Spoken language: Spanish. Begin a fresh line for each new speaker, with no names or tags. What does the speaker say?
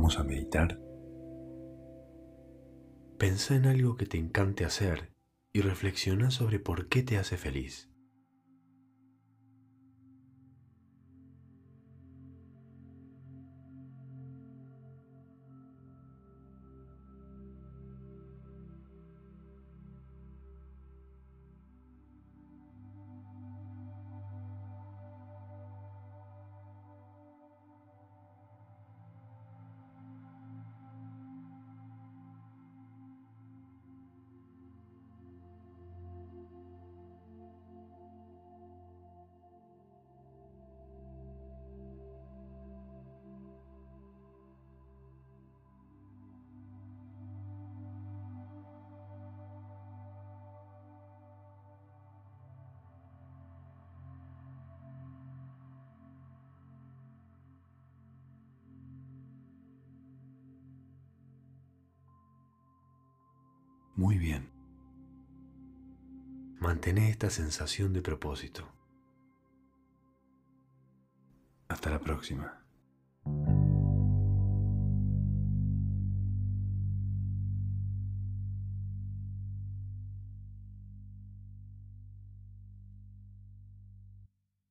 Vamos a meditar. Pensa en algo que te encante hacer y reflexiona sobre por qué te hace feliz. Muy bien. Mantén esta sensación de propósito. Hasta la próxima.